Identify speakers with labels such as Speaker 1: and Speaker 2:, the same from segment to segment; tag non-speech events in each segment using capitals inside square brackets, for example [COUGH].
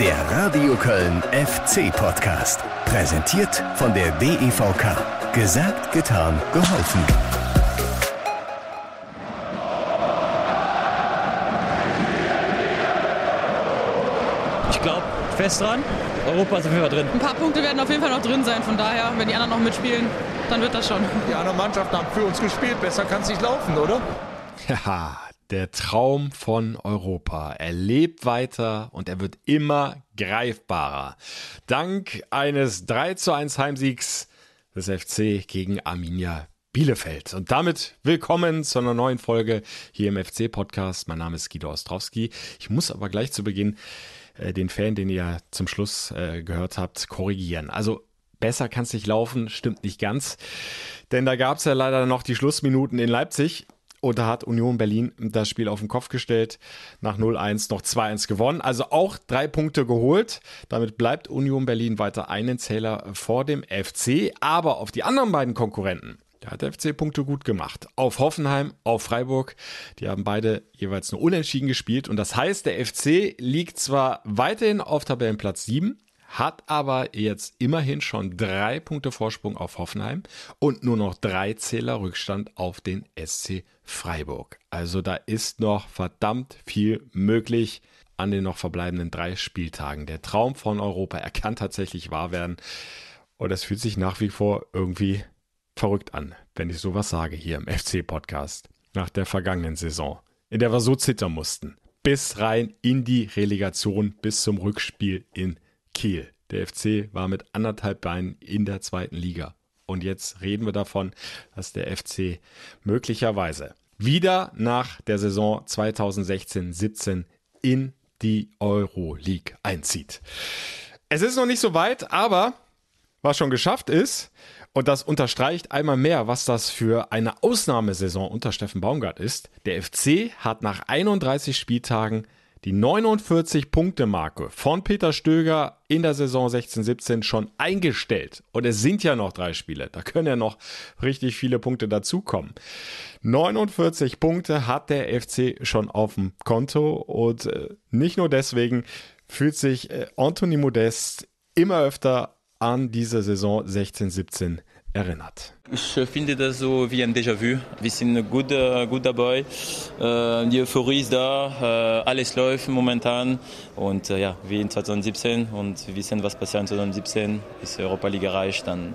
Speaker 1: Der Radio Köln FC Podcast. Präsentiert von der DEVK. Gesagt, getan, geholfen.
Speaker 2: Ich glaube fest dran. Europa ist auf jeden Fall drin.
Speaker 3: Ein paar Punkte werden auf jeden Fall noch drin sein. Von daher, wenn die anderen noch mitspielen, dann wird das schon.
Speaker 4: Die anderen Mannschaften haben für uns gespielt. Besser kann es nicht laufen, oder? [LAUGHS]
Speaker 5: Ja, der Traum von Europa. Er lebt weiter und er wird immer greifbarer. Dank eines 3 zu 1 Heimsiegs des FC gegen Arminia Bielefeld. Und damit willkommen zu einer neuen Folge hier im FC-Podcast. Mein Name ist Guido Ostrowski. Ich muss aber gleich zu Beginn äh, den Fan, den ihr zum Schluss äh, gehört habt, korrigieren. Also besser kann es nicht laufen, stimmt nicht ganz. Denn da gab es ja leider noch die Schlussminuten in Leipzig. Und da hat Union Berlin das Spiel auf den Kopf gestellt. Nach 0-1 noch 2-1 gewonnen. Also auch drei Punkte geholt. Damit bleibt Union Berlin weiter einen Zähler vor dem FC. Aber auf die anderen beiden Konkurrenten, da hat der FC Punkte gut gemacht. Auf Hoffenheim, auf Freiburg. Die haben beide jeweils nur unentschieden gespielt. Und das heißt, der FC liegt zwar weiterhin auf Tabellenplatz 7, hat aber jetzt immerhin schon drei Punkte Vorsprung auf Hoffenheim und nur noch drei Zähler Rückstand auf den SC Freiburg. Also da ist noch verdammt viel möglich an den noch verbleibenden drei Spieltagen. Der Traum von Europa, er kann tatsächlich wahr werden. Und es fühlt sich nach wie vor irgendwie verrückt an, wenn ich sowas sage hier im FC-Podcast. Nach der vergangenen Saison, in der wir so zittern mussten. Bis rein in die Relegation, bis zum Rückspiel in Kiel. Der FC war mit anderthalb Beinen in der zweiten Liga. Und jetzt reden wir davon, dass der FC möglicherweise wieder nach der Saison 2016-17 in die Euroleague einzieht. Es ist noch nicht so weit, aber was schon geschafft ist, und das unterstreicht einmal mehr, was das für eine Ausnahmesaison unter Steffen Baumgart ist. Der FC hat nach 31 Spieltagen die 49-Punkte-Marke von Peter Stöger in der Saison 16-17 schon eingestellt. Und es sind ja noch drei Spiele. Da können ja noch richtig viele Punkte dazukommen. 49 Punkte hat der FC schon auf dem Konto. Und äh, nicht nur deswegen fühlt sich äh, Anthony Modest immer öfter an diese Saison 16-17 erinnert.
Speaker 2: Ich finde das so wie ein Déjà-vu. Wir sind gut, äh, gut dabei. Äh, die Euphorie ist da. Äh, alles läuft momentan. Und ja, wie in 2017. Und wir wissen, was passiert in 2017. Ist Europa League erreicht, dann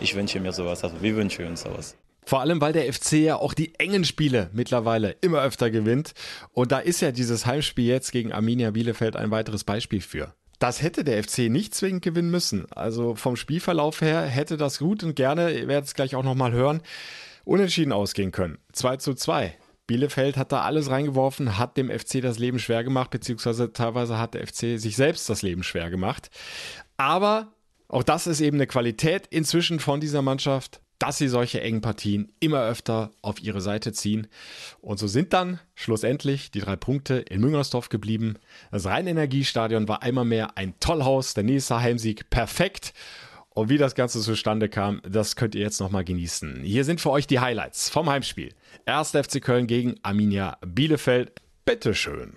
Speaker 2: ich wünsche mir sowas. Also wir wünschen uns sowas.
Speaker 5: Vor allem, weil der FC ja auch die engen Spiele mittlerweile immer öfter gewinnt. Und da ist ja dieses Heimspiel jetzt gegen Arminia Bielefeld ein weiteres Beispiel für. Das hätte der FC nicht zwingend gewinnen müssen. Also vom Spielverlauf her hätte das gut und gerne, ihr werdet es gleich auch nochmal hören, unentschieden ausgehen können. 2 zu 2. Bielefeld hat da alles reingeworfen, hat dem FC das Leben schwer gemacht, beziehungsweise teilweise hat der FC sich selbst das Leben schwer gemacht. Aber auch das ist eben eine Qualität inzwischen von dieser Mannschaft dass sie solche engen Partien immer öfter auf ihre Seite ziehen. Und so sind dann schlussendlich die drei Punkte in Müngersdorf geblieben. Das Rheinenergiestadion war einmal mehr ein Tollhaus, der nächste Heimsieg perfekt. Und wie das Ganze zustande kam, das könnt ihr jetzt nochmal genießen. Hier sind für euch die Highlights vom Heimspiel. 1. FC Köln gegen Arminia Bielefeld. Bitteschön.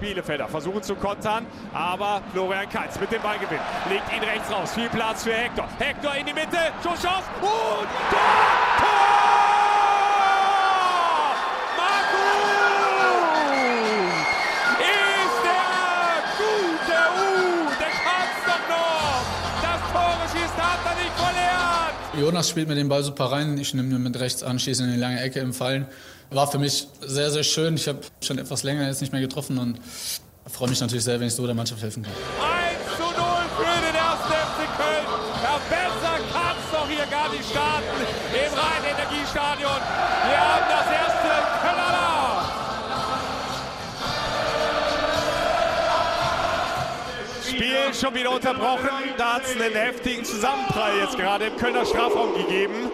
Speaker 6: Die Bielefelder versuchen zu kontern, aber Florian Kainz mit dem Ballgewinn legt ihn rechts raus. Viel Platz für Hector. Hector in die Mitte, Schusschance und Tor! Tor! Ist der U, der kann's doch noch! Das Tor schießt, hat er nicht verlernt!
Speaker 7: Jonas spielt mir den Ball super rein. Ich nehme ihn mit rechts an, schieße in die lange Ecke im Fallen. War für mich sehr, sehr schön. Ich habe schon etwas länger jetzt nicht mehr getroffen und freue mich natürlich sehr, wenn ich so der Mannschaft helfen kann.
Speaker 6: 1 zu 0 für den 1. FC Köln. Ja, besser kann es doch hier gar nicht starten im Rhein-Energiestadion. Wir haben das erste Kölner. Spiel schon wieder unterbrochen. Da hat es einen heftigen Zusammenprall jetzt gerade im Kölner Strafraum gegeben.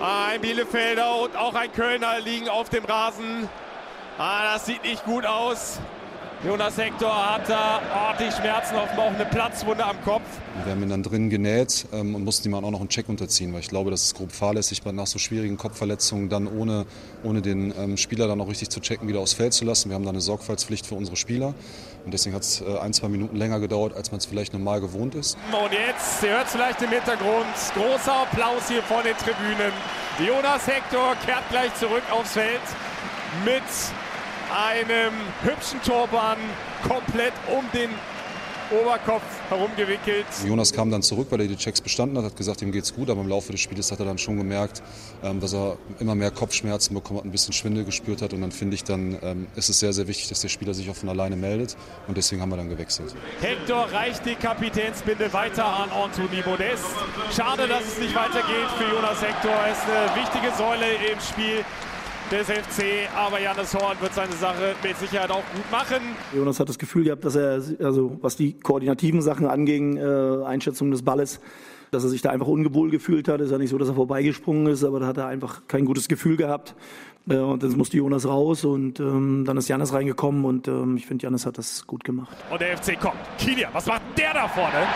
Speaker 6: Ein Bielefelder und auch ein Kölner liegen auf dem Rasen. Ah, das sieht nicht gut aus. Jonas Hector hat da ordentlich Schmerzen, offenbar auch eine Platzwunde am Kopf.
Speaker 8: Wir haben ihn dann drin genäht ähm, und mussten ihm auch noch einen Check unterziehen, weil ich glaube, das ist grob fahrlässig, nach so schwierigen Kopfverletzungen dann ohne, ohne den ähm, Spieler dann auch richtig zu checken, wieder aufs Feld zu lassen. Wir haben da eine Sorgfaltspflicht für unsere Spieler und deswegen hat es äh, ein, zwei Minuten länger gedauert, als man es vielleicht normal gewohnt ist.
Speaker 6: Und jetzt, ihr hört es vielleicht im Hintergrund, großer Applaus hier vor den Tribünen. Jonas Hector kehrt gleich zurück aufs Feld mit einem hübschen Turban komplett um den Oberkopf herumgewickelt.
Speaker 8: Jonas kam dann zurück, weil er die Checks bestanden hat, hat gesagt, ihm geht's gut, aber im Laufe des Spiels hat er dann schon gemerkt, ähm, dass er immer mehr Kopfschmerzen bekommen hat, ein bisschen Schwindel gespürt hat und dann finde ich, dann ähm, ist es sehr, sehr wichtig, dass der Spieler sich auch von alleine meldet und deswegen haben wir dann gewechselt.
Speaker 6: Hector reicht die Kapitänsbinde weiter an Anthony Modest. Schade, dass es nicht weitergeht für Jonas Hector. Er ist eine wichtige Säule im Spiel des FC. Aber Janis Horn wird seine Sache mit Sicherheit auch gut machen.
Speaker 9: Jonas hat das Gefühl gehabt, dass er, also was die koordinativen Sachen anging, äh, Einschätzung des Balles, dass er sich da einfach ungewohl gefühlt hat. Ist ja nicht so, dass er vorbeigesprungen ist, aber da hat er einfach kein gutes Gefühl gehabt. Äh, und dann musste Jonas raus und ähm, dann ist Janis reingekommen und ähm, ich finde, Janis hat das gut gemacht.
Speaker 6: Und der FC kommt. Kilian, was macht der da vorne?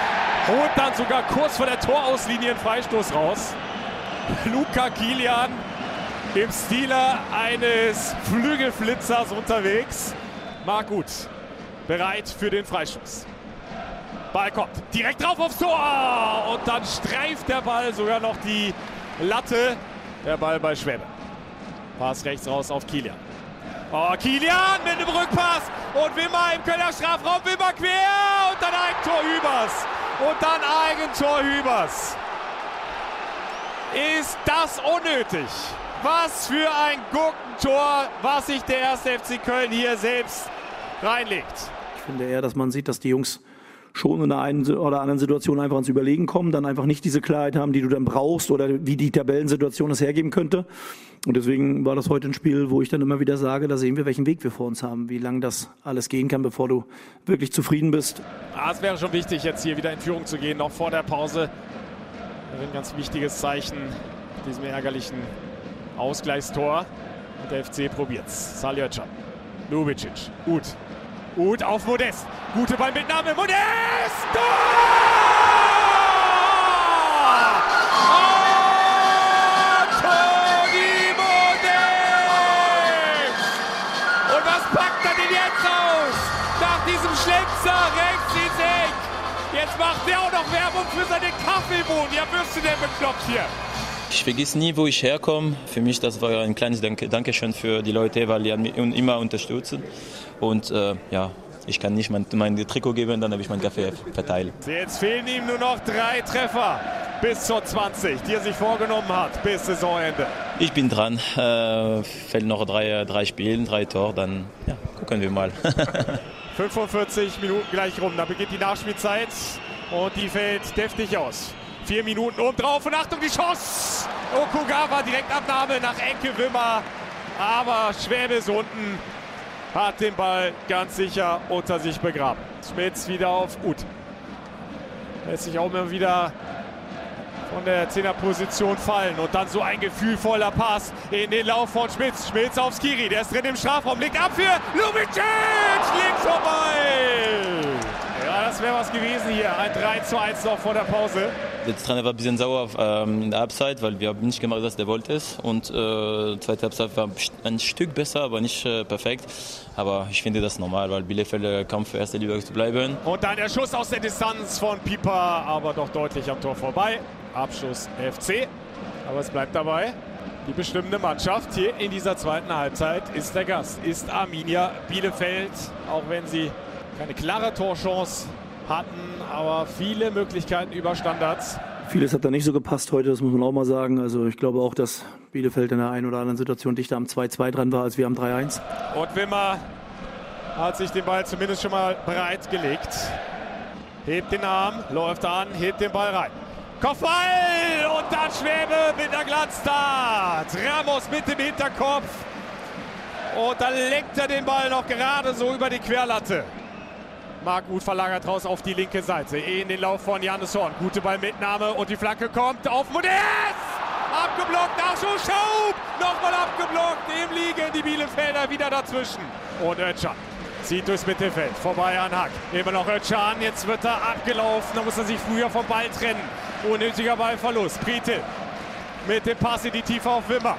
Speaker 6: Holt dann sogar kurz vor der Torauslinie einen Freistoß raus. Luca Kilian im Stile eines Flügelflitzers unterwegs. Marc Gut bereit für den Freistoß. Ball kommt direkt drauf aufs Tor und dann streift der Ball sogar noch die Latte. Der Ball bei Schwäbe. Pass rechts raus auf Kilian. Oh, Kilian mit dem Rückpass und Wimmer im Kölner Strafraum. Wimmer quer und dann Eigentor Hübers. Und dann Eigentor Hübers. Ist das unnötig? Was für ein Gurkentor, was sich der 1. FC Köln hier selbst reinlegt.
Speaker 9: Ich finde eher, dass man sieht, dass die Jungs schon in der einen oder anderen Situation einfach ans Überlegen kommen, dann einfach nicht diese Klarheit haben, die du dann brauchst oder wie die Tabellensituation es hergeben könnte. Und deswegen war das heute ein Spiel, wo ich dann immer wieder sage, da sehen wir, welchen Weg wir vor uns haben, wie lange das alles gehen kann, bevor du wirklich zufrieden bist.
Speaker 6: Ah, es wäre schon wichtig, jetzt hier wieder in Führung zu gehen, noch vor der Pause. Ein ganz wichtiges Zeichen diesem ärgerlichen Ausgleichstor. Und der FC probiert's. Saljöcan. Lubicic. Gut. Gut auf Modest. Gute Ballmitnahme. Modest! Tor! Toni Modest! Und was packt er denn jetzt aus? Nach diesem Schlenzer rechts ins Eck. Jetzt macht er auch noch Werbung für seine Kaffeebohnen. Ja, wirst du denn bekloppt hier?
Speaker 2: Ich vergesse nie, wo ich herkomme. Für mich das war ein kleines Dank Dankeschön für die Leute, weil die mich immer unterstützen. Und äh, ja, ich kann nicht mein, mein Trikot geben, dann habe ich mein Kaffee verteilt.
Speaker 6: Jetzt fehlen ihm nur noch drei Treffer bis zur 20, die er sich vorgenommen hat bis Saisonende.
Speaker 2: Ich bin dran. Äh, fällt noch drei, drei Spielen, drei Tore, dann ja, gucken wir mal. [LAUGHS] [LAUGHS]
Speaker 6: 45 Minuten gleich rum, da beginnt die Nachspielzeit und die fällt deftig aus. Vier Minuten oben drauf und Achtung, die Chance! Okugawa direkt Abnahme nach Enke Wimmer. Aber Schwäbe ist unten, hat den Ball ganz sicher unter sich begraben. Schmitz wieder auf Ut. Lässt sich auch immer wieder von der Zehnerposition fallen. Und dann so ein gefühlvoller Pass in den Lauf von Schmitz. Schmitz auf Skiri, der ist drin im Strafraum, legt ab für Lubicic! Links vorbei! Ja, das wäre was gewesen hier. Ein 3 zu 1 noch vor der Pause.
Speaker 2: Der Trainer war ein bisschen sauer ähm, in der Halbzeit, weil wir haben nicht gemacht, was der wollte. Und äh, zweite Halbzeit war ein Stück besser, aber nicht äh, perfekt. Aber ich finde das normal, weil Bielefeld äh, kampft für erste Liga zu bleiben.
Speaker 6: Und dann der Schuss aus der Distanz von Pieper, aber doch deutlich am Tor vorbei. Abschluss FC. Aber es bleibt dabei. Die bestimmende Mannschaft hier in dieser zweiten Halbzeit ist der Gast, ist Arminia Bielefeld. Auch wenn sie keine klare Torchance hatten, aber viele Möglichkeiten über Standards.
Speaker 9: Vieles hat da nicht so gepasst heute, das muss man auch mal sagen. Also ich glaube auch, dass Bielefeld in der einen oder anderen Situation dichter am 2-2 dran war, als wir am 3-1.
Speaker 6: Und Wimmer hat sich den Ball zumindest schon mal bereit gelegt. Hebt den Arm, läuft an, hebt den Ball rein. Kopfball und dann Schwäbe mit der Glanztat. Ramos mit dem Hinterkopf. Und dann lenkt er den Ball noch gerade so über die Querlatte. Marc gut verlagert raus auf die linke Seite. In den Lauf von Janis Horn. Gute Ballmitnahme und die Flanke kommt auf Modest. Abgeblockt, Nachschuss, Schaub. Nochmal abgeblockt. Im Liegen die Bielefelder wieder dazwischen. Und Ötschan. Zieht durchs Mittelfeld, vorbei an Hack. Immer noch Özcan, jetzt wird er abgelaufen, da muss er sich früher vom Ball trennen. Unnötiger Ballverlust. Priete mit dem Pass in die Tiefe auf Wimmer.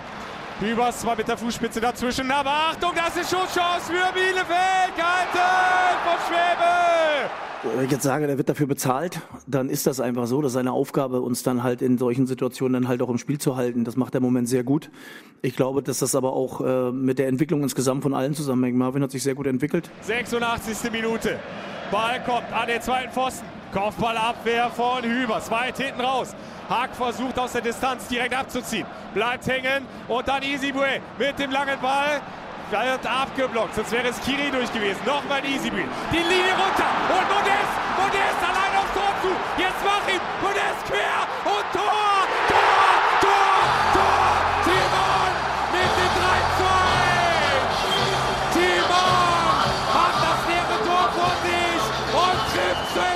Speaker 6: Hübers zwar mit der Fußspitze dazwischen, aber Achtung, das ist Schusschance für Bielefeld. Gehalten von Schwebe.
Speaker 9: Wenn ich jetzt sage, der wird dafür bezahlt, dann ist das einfach so. Das ist seine Aufgabe, uns dann halt in solchen Situationen dann halt auch im Spiel zu halten. Das macht er im Moment sehr gut. Ich glaube, dass das aber auch äh, mit der Entwicklung insgesamt von allen zusammenhängt. Marvin hat sich sehr gut entwickelt.
Speaker 6: 86. Minute. Ball kommt an den zweiten Pfosten. Kopfballabwehr von Hübers. Weit hinten raus. Haag versucht aus der Distanz direkt abzuziehen. Bleibt hängen und dann Isibue mit dem langen Ball. Wird abgeblockt, sonst wäre es Kiri durch gewesen. Nochmal Isibue. Die Linie runter und Modest. Modest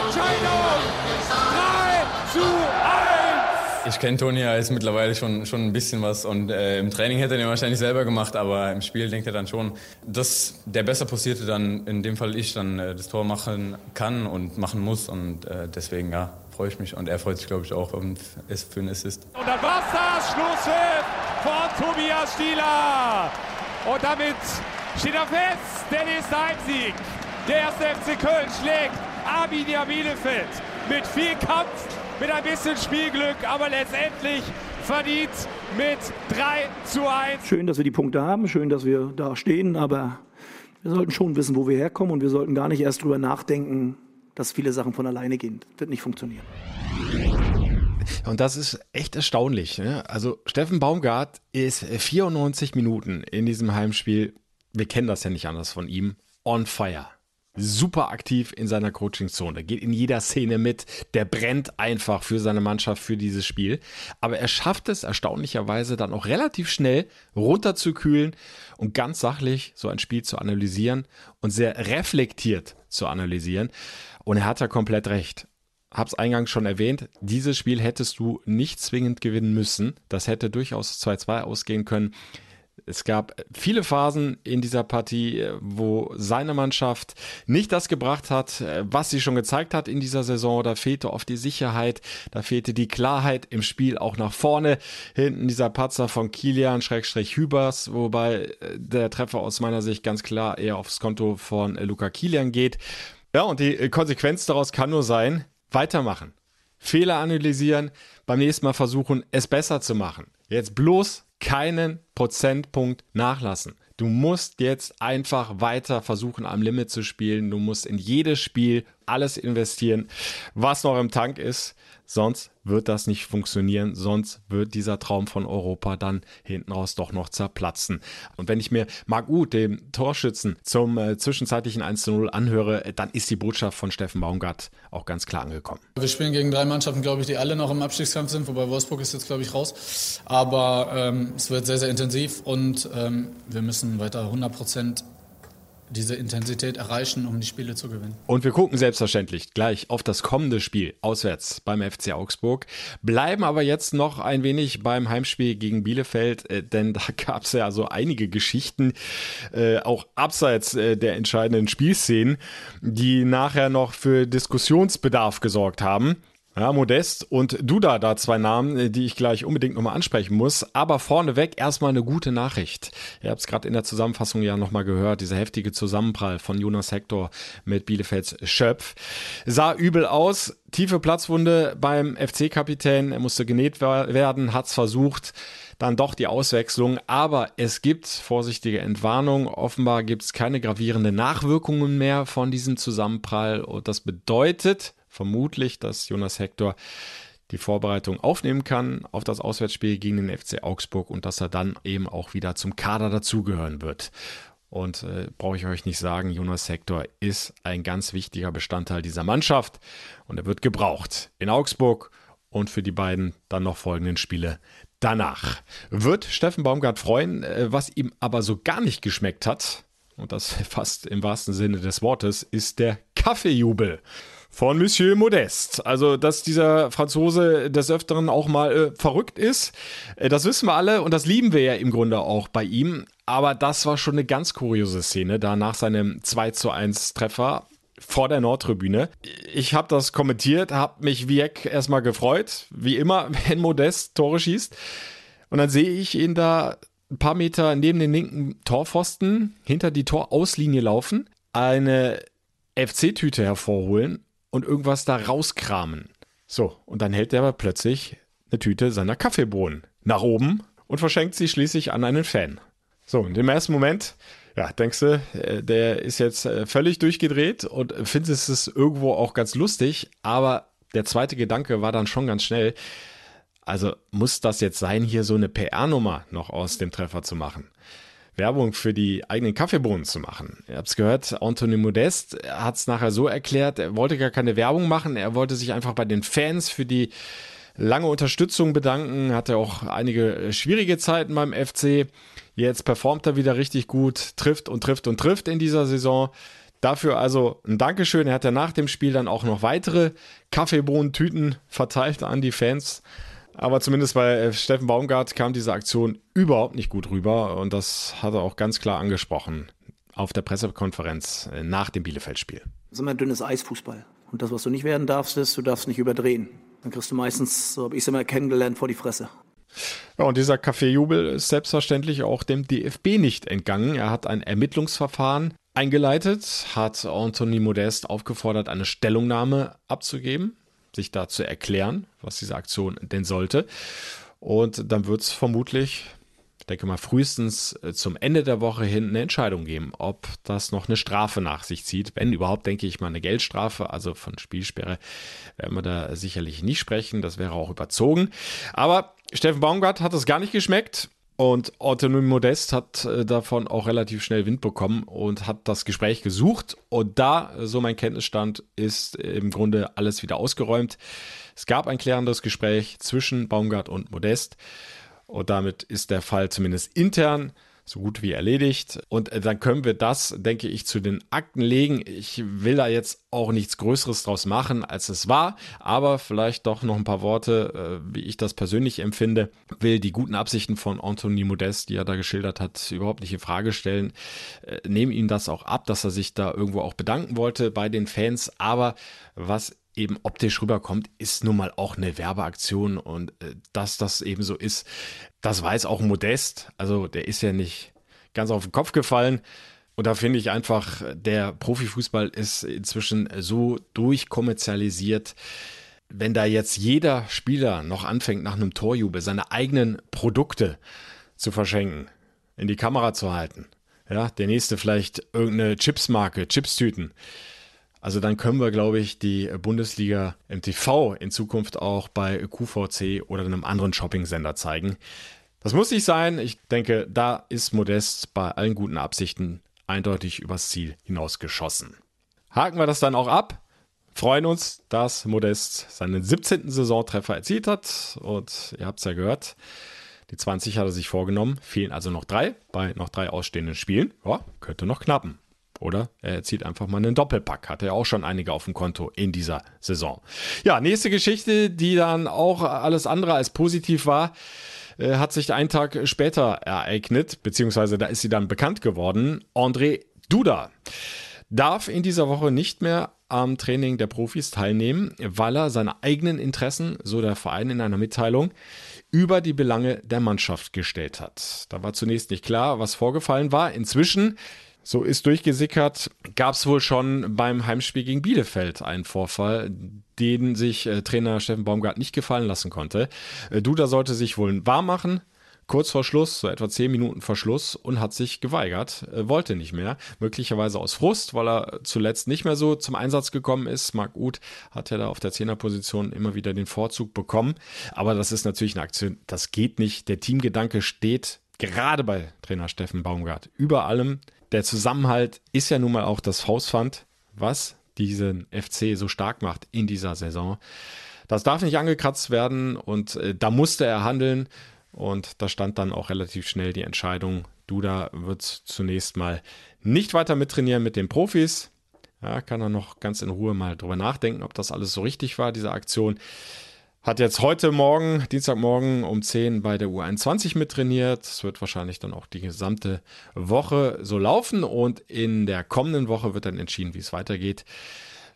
Speaker 6: Entscheidung. 3 zu 1.
Speaker 10: Ich kenne Toni ja jetzt mittlerweile schon, schon ein bisschen was und äh, im Training hätte er den wahrscheinlich selber gemacht, aber im Spiel denkt er dann schon, dass der besser Postierte dann, in dem Fall ich, dann äh, das Tor machen kann und machen muss und äh, deswegen ja, freue ich mich und er freut sich glaube ich auch und ist für einen Assist.
Speaker 6: Und dann war's das, Schlusspfiff von Tobias Stieler. Und damit steht er fest, der nächste Heimsieg. Der erste FC Köln schlägt Arminia Bielefeld mit viel Kampf mit ein bisschen Spielglück, aber letztendlich verdient mit 3 zu 1.
Speaker 9: Schön, dass wir die Punkte haben, schön, dass wir da stehen, aber wir sollten schon wissen, wo wir herkommen und wir sollten gar nicht erst drüber nachdenken, dass viele Sachen von alleine gehen. Das wird nicht funktionieren.
Speaker 5: Und das ist echt erstaunlich. Ne? Also Steffen Baumgart ist 94 Minuten in diesem Heimspiel, wir kennen das ja nicht anders von ihm, on fire super aktiv in seiner Coachingzone, geht in jeder Szene mit, der brennt einfach für seine Mannschaft, für dieses Spiel. Aber er schafft es erstaunlicherweise dann auch relativ schnell runterzukühlen und ganz sachlich so ein Spiel zu analysieren und sehr reflektiert zu analysieren. Und er hat ja komplett recht. Hab's eingangs schon erwähnt, dieses Spiel hättest du nicht zwingend gewinnen müssen. Das hätte durchaus 2-2 ausgehen können. Es gab viele Phasen in dieser Partie, wo seine Mannschaft nicht das gebracht hat, was sie schon gezeigt hat in dieser Saison. Da fehlte oft die Sicherheit, da fehlte die Klarheit im Spiel auch nach vorne. Hinten dieser Patzer von Kilian Schrägstrich Hübers, wobei der Treffer aus meiner Sicht ganz klar eher aufs Konto von Luca Kilian geht. Ja, und die Konsequenz daraus kann nur sein, weitermachen. Fehler analysieren, beim nächsten Mal versuchen, es besser zu machen. Jetzt bloß keinen Prozentpunkt nachlassen. Du musst jetzt einfach weiter versuchen, am Limit zu spielen. Du musst in jedes Spiel alles investieren, was noch im Tank ist. Sonst wird das nicht funktionieren. Sonst wird dieser Traum von Europa dann hinten raus doch noch zerplatzen. Und wenn ich mir Marc Uth, dem Torschützen, zum äh, zwischenzeitlichen 1-0 anhöre, dann ist die Botschaft von Steffen Baumgart auch ganz klar angekommen.
Speaker 7: Wir spielen gegen drei Mannschaften, glaube ich, die alle noch im Abstiegskampf sind, wobei Wolfsburg ist jetzt, glaube ich, raus. Aber ähm, es wird sehr, sehr intensiv und ähm, wir müssen weiter 100 Prozent diese Intensität erreichen, um die Spiele zu gewinnen.
Speaker 5: Und wir gucken selbstverständlich gleich auf das kommende Spiel auswärts beim FC Augsburg, bleiben aber jetzt noch ein wenig beim Heimspiel gegen Bielefeld, äh, denn da [LAUGHS] gab es ja so einige Geschichten, äh, auch abseits äh, der entscheidenden Spielszenen, die nachher noch für Diskussionsbedarf gesorgt haben. Ja, Modest und Duda, da zwei Namen, die ich gleich unbedingt nochmal ansprechen muss. Aber vorneweg erstmal eine gute Nachricht. Ihr habt es gerade in der Zusammenfassung ja nochmal gehört, dieser heftige Zusammenprall von Jonas Hector mit Bielefelds Schöpf. Sah übel aus, tiefe Platzwunde beim FC-Kapitän, er musste genäht werden, hat's versucht dann doch die Auswechslung. Aber es gibt vorsichtige Entwarnung. Offenbar gibt es keine gravierenden Nachwirkungen mehr von diesem Zusammenprall. Und das bedeutet, vermutlich, dass Jonas Hector die Vorbereitung aufnehmen kann auf das Auswärtsspiel gegen den FC Augsburg und dass er dann eben auch wieder zum Kader dazugehören wird. Und äh, brauche ich euch nicht sagen, Jonas Hector ist ein ganz wichtiger Bestandteil dieser Mannschaft und er wird gebraucht in Augsburg und für die beiden dann noch folgenden Spiele danach. Wird Steffen Baumgart freuen, äh, was ihm aber so gar nicht geschmeckt hat, und das [LAUGHS] fast im wahrsten Sinne des Wortes, ist der Kaffeejubel von Monsieur Modeste. Also, dass dieser Franzose des Öfteren auch mal äh, verrückt ist, äh, das wissen wir alle und das lieben wir ja im Grunde auch bei ihm. aber das war schon eine ganz kuriose Szene, da nach seinem 2 zu 1 Treffer vor der Nordtribüne. Ich habe das kommentiert, habe mich wie Eck erstmal gefreut, wie immer, [LAUGHS] wenn Modest Tore schießt. Und dann sehe ich ihn da ein paar Meter neben den linken Torpfosten hinter die Torauslinie laufen, eine FC-Tüte hervorholen und irgendwas da rauskramen. So, und dann hält er plötzlich eine Tüte seiner Kaffeebohnen nach oben und verschenkt sie schließlich an einen Fan. So, in dem ersten Moment, ja, denkst du, äh, der ist jetzt äh, völlig durchgedreht und findest es irgendwo auch ganz lustig, aber der zweite Gedanke war dann schon ganz schnell, also muss das jetzt sein, hier so eine PR-Nummer noch aus dem Treffer zu machen? Werbung für die eigenen Kaffeebohnen zu machen. Ihr habt es gehört, Anthony Modest hat es nachher so erklärt, er wollte gar keine Werbung machen, er wollte sich einfach bei den Fans für die lange Unterstützung bedanken, hatte auch einige äh, schwierige Zeiten beim FC. Jetzt performt er wieder richtig gut, trifft und trifft und trifft in dieser Saison. Dafür also ein Dankeschön. Er hat ja nach dem Spiel dann auch noch weitere Kaffeebohnentüten verteilt an die Fans. Aber zumindest bei äh, Steffen Baumgart kam diese Aktion überhaupt nicht gut rüber und das hat er auch ganz klar angesprochen auf der Pressekonferenz äh, nach dem Bielefeld-Spiel.
Speaker 9: Das ist immer dünnes Eisfußball. Und das, was du nicht werden darfst, ist, du darfst nicht überdrehen. Dann kriegst du meistens, so habe ich es immer kennengelernt, vor die Fresse.
Speaker 5: Ja, und dieser Kaffeejubel ist selbstverständlich auch dem DFB nicht entgangen. Er hat ein Ermittlungsverfahren eingeleitet, hat Anthony Modest aufgefordert, eine Stellungnahme abzugeben sich da zu erklären, was diese Aktion denn sollte. Und dann wird es vermutlich, ich denke mal, frühestens äh, zum Ende der Woche hin eine Entscheidung geben, ob das noch eine Strafe nach sich zieht. Wenn überhaupt, denke ich mal, eine Geldstrafe, also von Spielsperre werden wir da sicherlich nicht sprechen. Das wäre auch überzogen. Aber Steffen Baumgart hat es gar nicht geschmeckt. Und Autonomie Modest hat äh, davon auch relativ schnell Wind bekommen und hat das Gespräch gesucht. Und da, so mein Kenntnisstand, ist im Grunde alles wieder ausgeräumt. Es gab ein klärendes Gespräch zwischen Baumgart und Modest. Und damit ist der Fall zumindest intern so gut wie erledigt. Und äh, dann können wir das, denke ich, zu den Akten legen. Ich will da jetzt auch nichts Größeres draus machen, als es war, aber vielleicht doch noch ein paar Worte, äh, wie ich das persönlich empfinde. Will die guten Absichten von Anthony Modest, die er da geschildert hat, überhaupt nicht in Frage stellen. Äh, Nehme ihm das auch ab, dass er sich da irgendwo auch bedanken wollte bei den Fans. Aber was eben optisch rüberkommt, ist nun mal auch eine Werbeaktion und äh, dass das eben so ist, das weiß auch Modest. Also der ist ja nicht ganz auf den Kopf gefallen. Und da finde ich einfach, der Profifußball ist inzwischen so durchkommerzialisiert. Wenn da jetzt jeder Spieler noch anfängt, nach einem Torjubel seine eigenen Produkte zu verschenken, in die Kamera zu halten, ja, der nächste vielleicht irgendeine Chipsmarke, Chipstüten, also dann können wir, glaube ich, die Bundesliga MTV in Zukunft auch bei QVC oder einem anderen Shopping-Sender zeigen. Das muss nicht sein. Ich denke, da ist Modest bei allen guten Absichten eindeutig übers Ziel hinausgeschossen. Haken wir das dann auch ab. Freuen uns, dass Modest seinen 17. Saisontreffer erzielt hat. Und ihr habt es ja gehört, die 20 hat er sich vorgenommen. Fehlen also noch drei bei noch drei ausstehenden Spielen. Ja, könnte noch knappen. Oder er erzielt einfach mal einen Doppelpack. Hat er auch schon einige auf dem Konto in dieser Saison. Ja, nächste Geschichte, die dann auch alles andere als positiv war, äh, hat sich einen Tag später ereignet, beziehungsweise da ist sie dann bekannt geworden. André Duda darf in dieser Woche nicht mehr am Training der Profis teilnehmen, weil er seine eigenen Interessen, so der Verein in einer Mitteilung, über die Belange der Mannschaft gestellt hat. Da war zunächst nicht klar, was vorgefallen war. Inzwischen so ist durchgesickert, gab es wohl schon beim Heimspiel gegen Bielefeld einen Vorfall, den sich äh, Trainer Steffen Baumgart nicht gefallen lassen konnte. Äh, Duda sollte sich wohl warm machen, kurz vor Schluss, so etwa zehn Minuten vor Schluss, und hat sich geweigert, äh, wollte nicht mehr. Möglicherweise aus Frust, weil er zuletzt nicht mehr so zum Einsatz gekommen ist. Marc Uth hat ja da auf der Zehnerposition immer wieder den Vorzug bekommen. Aber das ist natürlich eine Aktion, das geht nicht. Der Teamgedanke steht gerade bei Trainer Steffen Baumgart über allem der Zusammenhalt ist ja nun mal auch das Faustpfand, was diesen FC so stark macht in dieser Saison. Das darf nicht angekratzt werden und äh, da musste er handeln und da stand dann auch relativ schnell die Entscheidung, Duda wird zunächst mal nicht weiter mittrainieren mit den Profis. Ja, kann er noch ganz in Ruhe mal drüber nachdenken, ob das alles so richtig war, diese Aktion. Hat jetzt heute Morgen, Dienstagmorgen um 10 bei der U21 mittrainiert. Es wird wahrscheinlich dann auch die gesamte Woche so laufen und in der kommenden Woche wird dann entschieden, wie es weitergeht.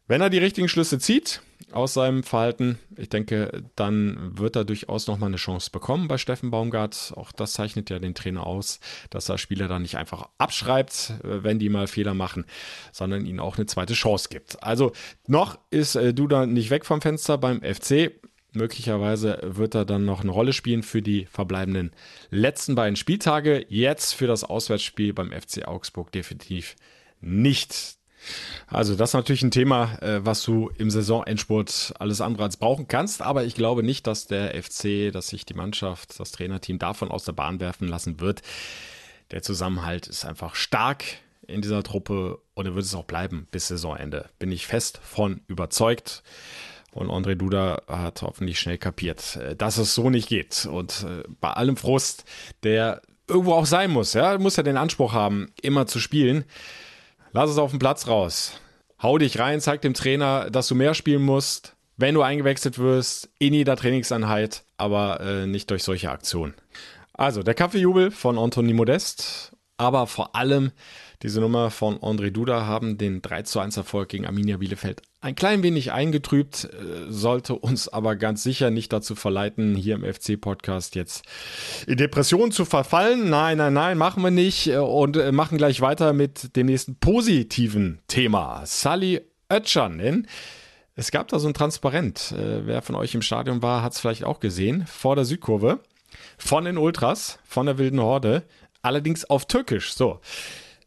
Speaker 5: Wenn er die richtigen Schlüsse zieht aus seinem Verhalten, ich denke, dann wird er durchaus nochmal eine Chance bekommen bei Steffen Baumgart. Auch das zeichnet ja den Trainer aus, dass er Spieler dann nicht einfach abschreibt, äh, wenn die mal Fehler machen, sondern ihnen auch eine zweite Chance gibt. Also noch ist äh, Duda nicht weg vom Fenster beim FC. Möglicherweise wird er dann noch eine Rolle spielen für die verbleibenden letzten beiden Spieltage. Jetzt für das Auswärtsspiel beim FC Augsburg definitiv nicht. Also das ist natürlich ein Thema, äh, was du im Saisonendspurt alles andere als brauchen kannst. Aber ich glaube nicht, dass der FC, dass sich die Mannschaft, das Trainerteam davon aus der Bahn werfen lassen wird. Der Zusammenhalt ist einfach stark in dieser Truppe und er wird es auch bleiben bis Saisonende. Bin ich fest von überzeugt. Und André Duda hat hoffentlich schnell kapiert, äh, dass es so nicht geht. Und äh, bei allem Frust, der irgendwo auch sein muss, ja, muss ja den Anspruch haben, immer zu spielen. Lass es auf den Platz raus. Hau dich rein, zeig dem Trainer, dass du mehr spielen musst, wenn du eingewechselt wirst, in jeder Trainingseinheit, aber äh, nicht durch solche Aktionen. Also, der Kaffeejubel von Anthony Modest, aber vor allem diese Nummer von André Duda haben den 3 zu 1 Erfolg gegen Arminia Bielefeld ein klein wenig eingetrübt, äh, sollte uns aber ganz sicher nicht dazu verleiten, hier im FC-Podcast jetzt in Depressionen zu verfallen. Nein, nein, nein, machen wir nicht äh, und äh, machen gleich weiter mit dem nächsten positiven Thema. Sally Oetschan, denn es gab da so ein Transparent. Wer von euch im Stadion war, hat es vielleicht auch gesehen, vor der Südkurve von den Ultras, von der wilden Horde, allerdings auf Türkisch. So.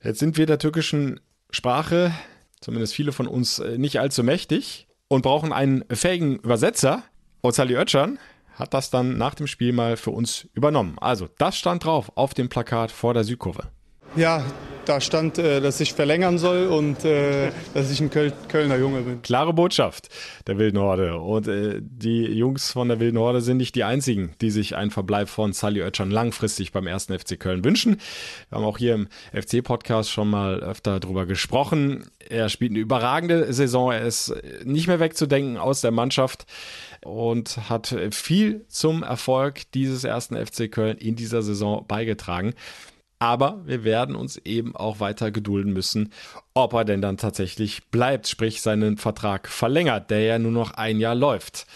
Speaker 5: Jetzt sind wir der türkischen Sprache, zumindest viele von uns, äh, nicht allzu mächtig und brauchen einen fähigen Übersetzer. Sally Oetschan hat das dann nach dem Spiel mal für uns übernommen. Also, das stand drauf auf dem Plakat vor der Südkurve.
Speaker 11: Ja, da stand, äh, dass ich verlängern soll und äh, dass ich ein Kölner Junge bin.
Speaker 5: Klare Botschaft der Wilden Horde. Und äh, die Jungs von der Wilden Horde sind nicht die einzigen, die sich einen Verbleib von Sally Oetschan langfristig beim ersten FC Köln wünschen. Wir haben auch hier im FC-Podcast schon mal öfter drüber gesprochen. Er spielt eine überragende Saison. Er ist nicht mehr wegzudenken aus der Mannschaft und hat viel zum Erfolg dieses ersten FC Köln in dieser Saison beigetragen. Aber wir werden uns eben auch weiter gedulden müssen, ob er denn dann tatsächlich bleibt, sprich seinen Vertrag verlängert, der ja nur noch ein Jahr läuft.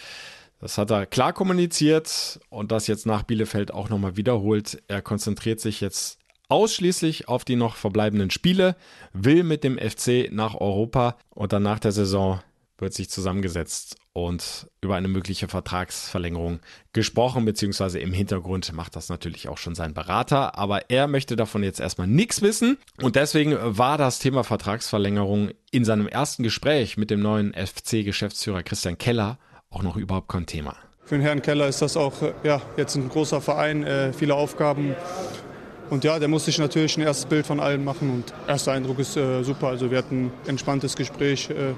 Speaker 5: Das hat er klar kommuniziert und das jetzt nach Bielefeld auch nochmal wiederholt. Er konzentriert sich jetzt ausschließlich auf die noch verbleibenden Spiele, will mit dem FC nach Europa und dann nach der Saison wird sich zusammengesetzt und über eine mögliche Vertragsverlängerung gesprochen, beziehungsweise im Hintergrund macht das natürlich auch schon sein Berater, aber er möchte davon jetzt erstmal nichts wissen und deswegen war das Thema Vertragsverlängerung in seinem ersten Gespräch mit dem neuen FC-Geschäftsführer Christian Keller auch noch überhaupt kein Thema.
Speaker 11: Für den Herrn Keller ist das auch ja, jetzt ein großer Verein, äh, viele Aufgaben. Und ja, der muss sich natürlich ein erstes Bild von allen machen und erster Eindruck ist äh, super. Also wir hatten ein entspanntes Gespräch. Äh,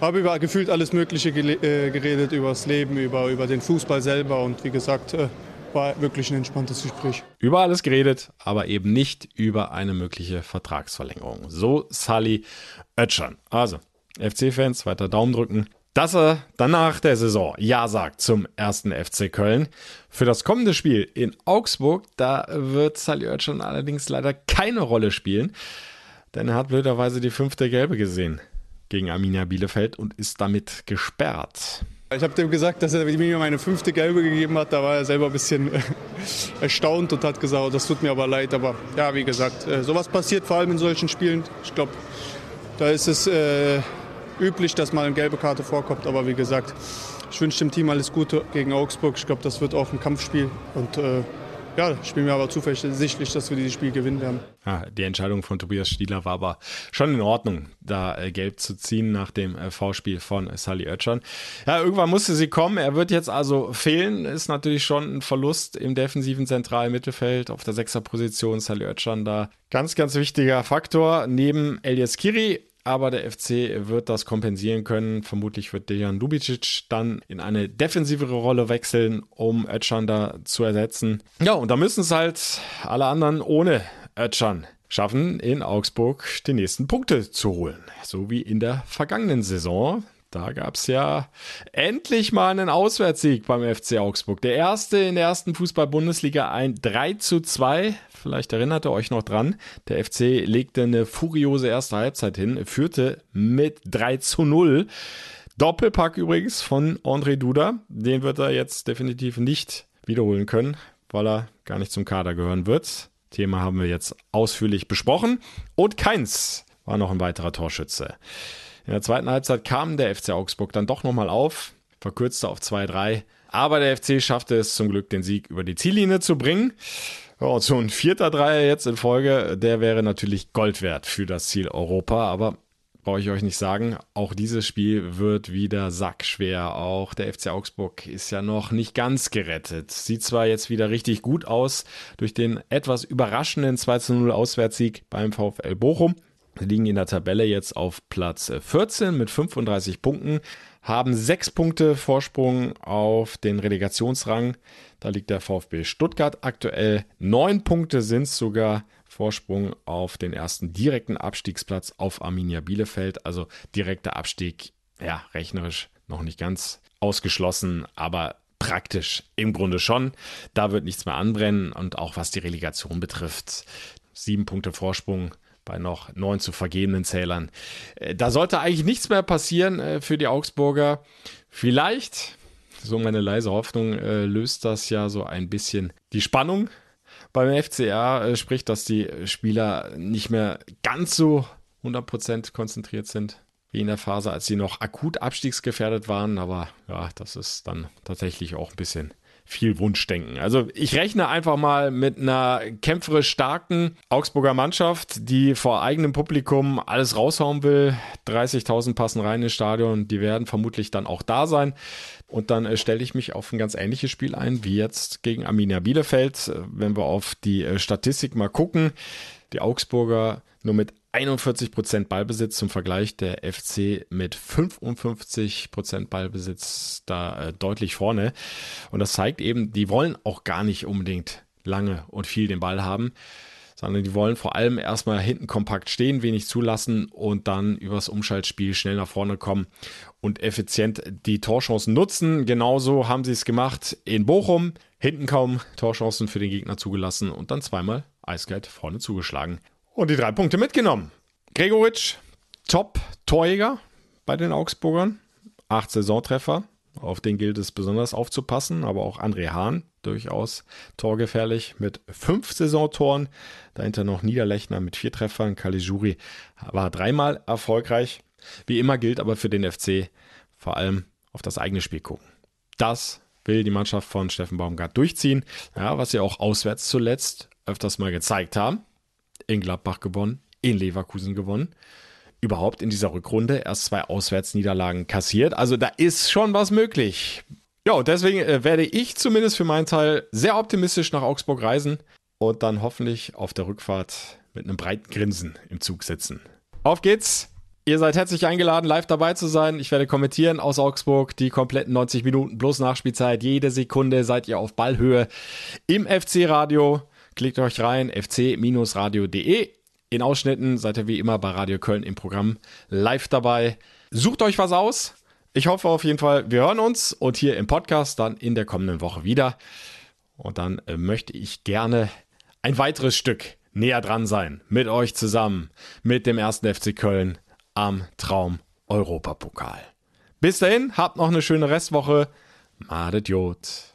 Speaker 11: habe über gefühlt alles Mögliche äh, geredet, über das Leben, über, über den Fußball selber und wie gesagt, äh, war wirklich ein entspanntes Gespräch.
Speaker 5: Über alles geredet, aber eben nicht über eine mögliche Vertragsverlängerung. So Sally Oetschan. Also, FC-Fans, weiter Daumen drücken, dass er danach der Saison Ja sagt zum ersten FC Köln. Für das kommende Spiel in Augsburg, da wird Sally Oetschan allerdings leider keine Rolle spielen, denn er hat blöderweise die fünfte Gelbe gesehen gegen Arminia Bielefeld und ist damit gesperrt.
Speaker 11: Ich habe dem gesagt, dass er mir meine fünfte Gelbe gegeben hat. Da war er selber ein bisschen äh, erstaunt und hat gesagt, das tut mir aber leid. Aber ja, wie gesagt, äh, sowas passiert vor allem in solchen Spielen. Ich glaube, da ist es äh, üblich, dass mal eine gelbe Karte vorkommt. Aber wie gesagt, ich wünsche dem Team alles Gute gegen Augsburg. Ich glaube, das wird auch ein Kampfspiel. Und äh, ja, ich bin mir aber zuversichtlich, dass wir dieses Spiel gewinnen werden.
Speaker 5: Ja, die Entscheidung von Tobias Stieler war aber schon in Ordnung, da äh, gelb zu ziehen nach dem äh, V-Spiel von Sally Oetschan. Ja, irgendwann musste sie kommen. Er wird jetzt also fehlen. Ist natürlich schon ein Verlust im defensiven zentralen Mittelfeld auf der Sechser-Position. Sally Oetschan da ganz, ganz wichtiger Faktor. Neben Elias Kiri aber der FC wird das kompensieren können. Vermutlich wird Dejan Dubicic dann in eine defensivere Rolle wechseln, um Özcan da zu ersetzen. Ja, und da müssen es halt alle anderen ohne Özcan schaffen, in Augsburg die nächsten Punkte zu holen. So wie in der vergangenen Saison. Da gab es ja endlich mal einen Auswärtssieg beim FC Augsburg. Der erste in der ersten Fußball-Bundesliga ein 3 zu 2. Vielleicht erinnert ihr euch noch dran. Der FC legte eine furiose erste Halbzeit hin, führte mit 3 zu 0. Doppelpack übrigens von André Duda. Den wird er jetzt definitiv nicht wiederholen können, weil er gar nicht zum Kader gehören wird. Thema haben wir jetzt ausführlich besprochen. Und keins war noch ein weiterer Torschütze. In der zweiten Halbzeit kam der FC Augsburg dann doch nochmal auf, verkürzte auf 2-3. Aber der FC schaffte es zum Glück, den Sieg über die Ziellinie zu bringen. Ja, so ein vierter Dreier jetzt in Folge, der wäre natürlich Gold wert für das Ziel Europa. Aber brauche ich euch nicht sagen, auch dieses Spiel wird wieder sackschwer. Auch der FC Augsburg ist ja noch nicht ganz gerettet. Sieht zwar jetzt wieder richtig gut aus durch den etwas überraschenden 2-0 Auswärtssieg beim VfL Bochum liegen in der Tabelle jetzt auf Platz 14 mit 35 Punkten, haben sechs Punkte Vorsprung auf den Relegationsrang. Da liegt der VfB Stuttgart aktuell. Neun Punkte sind sogar Vorsprung auf den ersten direkten Abstiegsplatz auf Arminia Bielefeld. Also direkter Abstieg, ja, rechnerisch noch nicht ganz ausgeschlossen, aber praktisch im Grunde schon. Da wird nichts mehr anbrennen und auch was die Relegation betrifft, sieben Punkte Vorsprung bei noch neun zu vergebenen Zählern. Äh, da sollte eigentlich nichts mehr passieren äh, für die Augsburger. Vielleicht, so meine leise Hoffnung, äh, löst das ja so ein bisschen die Spannung beim FCA, sprich, dass die Spieler nicht mehr ganz so 100% konzentriert sind wie in der Phase, als sie noch akut abstiegsgefährdet waren. Aber ja, das ist dann tatsächlich auch ein bisschen viel Wunschdenken. Also ich rechne einfach mal mit einer kämpferisch starken Augsburger Mannschaft, die vor eigenem Publikum alles raushauen will. 30.000 passen rein ins Stadion, die werden vermutlich dann auch da sein. Und dann äh, stelle ich mich auf ein ganz ähnliches Spiel ein, wie jetzt gegen Arminia Bielefeld. Äh, wenn wir auf die äh, Statistik mal gucken, die Augsburger nur mit 41% Ballbesitz zum Vergleich, der FC mit 55% Ballbesitz da äh, deutlich vorne. Und das zeigt eben, die wollen auch gar nicht unbedingt lange und viel den Ball haben, sondern die wollen vor allem erstmal hinten kompakt stehen, wenig zulassen und dann übers Umschaltspiel schnell nach vorne kommen und effizient die Torchancen nutzen. Genauso haben sie es gemacht in Bochum. Hinten kaum Torchancen für den Gegner zugelassen und dann zweimal eiskalt vorne zugeschlagen und die drei Punkte mitgenommen. Gregoritsch, Top-Torjäger bei den Augsburgern. Acht Saisontreffer. Auf den gilt es besonders aufzupassen. Aber auch André Hahn, durchaus torgefährlich mit fünf Saisontoren. Dahinter noch Niederlechner mit vier Treffern. Caligiuri war dreimal erfolgreich. Wie immer gilt aber für den FC vor allem auf das eigene Spiel gucken. Das will die Mannschaft von Steffen Baumgart durchziehen. Ja, was sie auch auswärts zuletzt öfters mal gezeigt haben in Gladbach gewonnen, in Leverkusen gewonnen. Überhaupt in dieser Rückrunde erst zwei Auswärtsniederlagen kassiert. Also da ist schon was möglich. Ja, deswegen äh, werde ich zumindest für meinen Teil sehr optimistisch nach Augsburg reisen und dann hoffentlich auf der Rückfahrt mit einem breiten Grinsen im Zug sitzen. Auf geht's! Ihr seid herzlich eingeladen, live dabei zu sein. Ich werde kommentieren aus Augsburg die kompletten 90 Minuten plus Nachspielzeit. Jede Sekunde seid ihr auf Ballhöhe im FC-Radio. Klickt euch rein, fc-radio.de. In Ausschnitten seid ihr wie immer bei Radio Köln im Programm live dabei. Sucht euch was aus. Ich hoffe auf jeden Fall, wir hören uns und hier im Podcast dann in der kommenden Woche wieder. Und dann äh, möchte ich gerne ein weiteres Stück näher dran sein mit euch zusammen, mit dem ersten FC Köln am Traum Europapokal. Bis dahin, habt noch eine schöne Restwoche. Madet Jod.